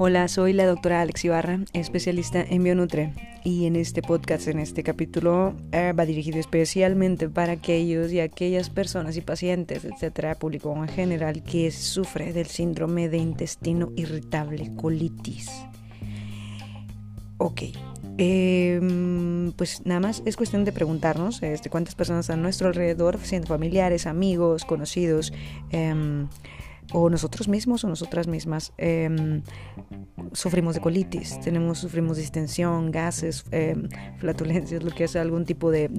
Hola, soy la doctora Alex Ibarra, especialista en Bionutre, y en este podcast, en este capítulo, eh, va dirigido especialmente para aquellos y aquellas personas y pacientes, etcétera, público en general, que sufre del síndrome de intestino irritable, colitis. Ok, em, pues nada más es cuestión de preguntarnos este, cuántas personas a nuestro alrededor, siendo familiares, amigos, conocidos, em, o nosotros mismos o nosotras mismas em, sufrimos de colitis, tenemos, sufrimos distensión, gases, em, flatulencias, lo que es algún tipo de,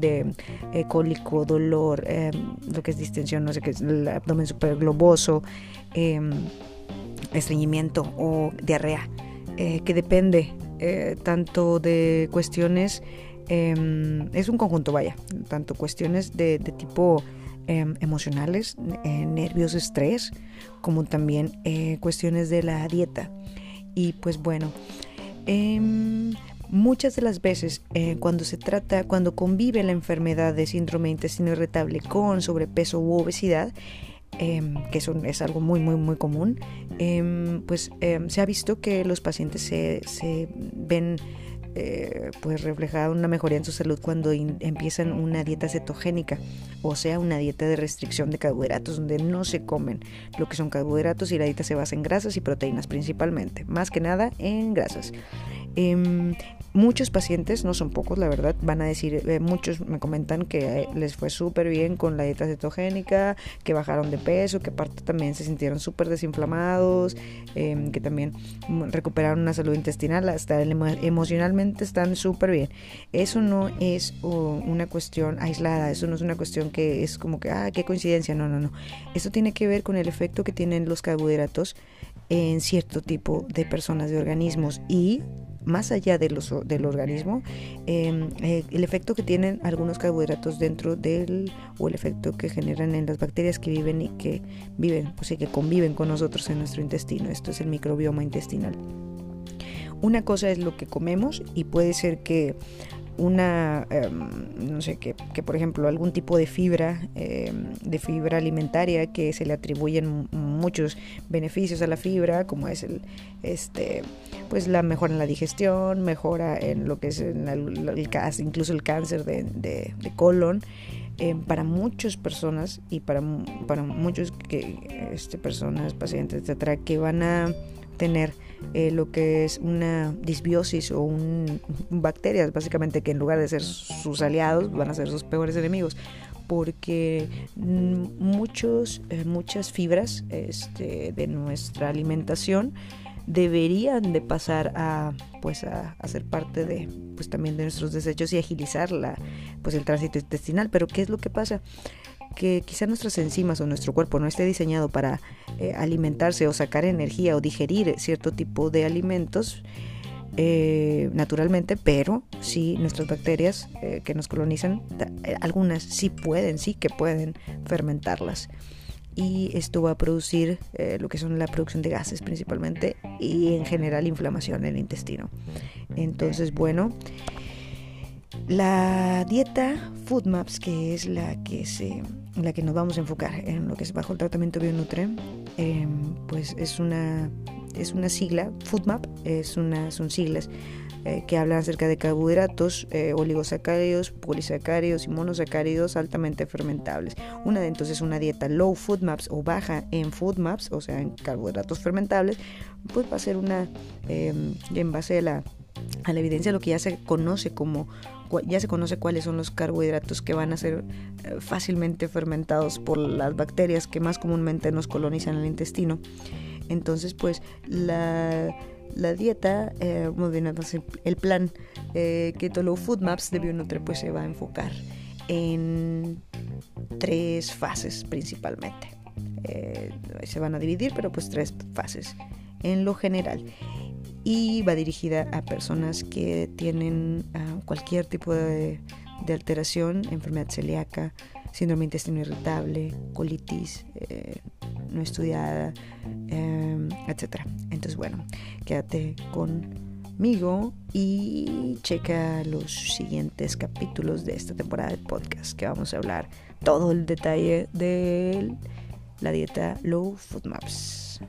eh, cólico, dolor, em, lo que es distensión, no sé qué es, el abdomen super globoso, estreñimiento o diarrea, eh, que depende eh, tanto de cuestiones, es un conjunto, vaya, tanto cuestiones de tipo Em, emocionales, eh, nervios, estrés, como también eh, cuestiones de la dieta. Y pues bueno, em, muchas de las veces eh, cuando se trata, cuando convive la enfermedad de síndrome de intestino irritable con sobrepeso u obesidad, em, que es algo muy, muy, muy común, pues se ha visto que los pacientes se, se ven eh, pues reflejar una mejoría en su salud cuando empiezan una dieta cetogénica, o sea, una dieta de restricción de carbohidratos, donde no se comen lo que son carbohidratos y la dieta se basa en grasas y proteínas principalmente, más que nada en grasas. Em, muchos pacientes, no son pocos la verdad, van a decir, eh, muchos me comentan que eh, les fue súper bien con la dieta cetogénica, que bajaron de peso, que aparte también se sintieron súper desinflamados, em, que también recuperaron una salud intestinal, hasta emocionalmente están súper bien. Eso no es una cuestión aislada, eso no es una cuestión que es como que, ah, qué coincidencia, no, no, no. Eso tiene que ver con el efecto que tienen los carbohidratos en cierto tipo de personas, de organismos y más allá de los, del organismo, em, eh, el efecto que tienen algunos carbohidratos dentro del, o el efecto que generan en las bacterias que viven y que viven, o sea, que conviven con nosotros en nuestro intestino. Esto es el microbioma intestinal. Una cosa es lo que comemos y puede ser que una, em, no sé, que, que, por ejemplo algún tipo de fibra, em, de fibra alimentaria que se le atribuyen muchos beneficios a la fibra, como es el, este, pues la mejora en la digestión, mejora en lo que es el, incluso el cáncer de, de, colon. Em, para muchas personas y para, para muchos que, este, personas, pacientes, etcétera, que van a tener eh, lo que es una disbiosis o un, bacterias, básicamente que en lugar de ser sus aliados van a ser sus peores enemigos, porque mm, muchos, eh, muchas fibras este, de nuestra alimentación deberían de pasar a pues a, ser parte de pues también de nuestros desechos y agilizar la, pues el tránsito intestinal. Pero qué es lo que pasa que quizá nuestras enzimas o nuestro cuerpo no esté diseñado para eh, alimentarse o sacar energía o digerir cierto tipo de alimentos eh, naturalmente, pero sí nuestras bacterias eh, que nos colonizan, algunas sí pueden, sí que pueden fermentarlas. Y esto va a producir lo que son la producción de gases principalmente y en general inflamación en el intestino. Entonces, bueno, la dieta FoodMaps, que es la que se la que nos vamos a enfocar en lo que es bajo el tratamiento Bionutre, em, pues es una, es una sigla, FoodMap, es una, son siglas eh, que hablan acerca de carbohidratos, eh, oligosacáridos, polisacáridos y monosacáridos altamente fermentables. Una de entonces una dieta low FoodMaps o baja en FoodMaps, o sea, en carbohidratos fermentables, pues va a ser una, em, en base a la, a la evidencia, lo que ya se conoce como ya se conoce cuáles son los carbohidratos que van a ser eh, fácilmente fermentados por las bacterias que más comúnmente nos colonizan el intestino. Entonces, pues la, dieta, eh, el plan eh, Keto Food Maps de Bionutre pues se va a enfocar en tres fases principalmente. Eh, se van a dividir, pero pues tres fases en lo general y va dirigida a personas que tienen ah, cualquier tipo de, alteración, enfermedad celíaca, síndrome intestino irritable, colitis eh, no estudiada, eh, etc. Entonces, bueno, quédate conmigo y checa los siguientes capítulos de esta temporada de podcast que vamos a hablar todo el detalle de la dieta Low Food Maps.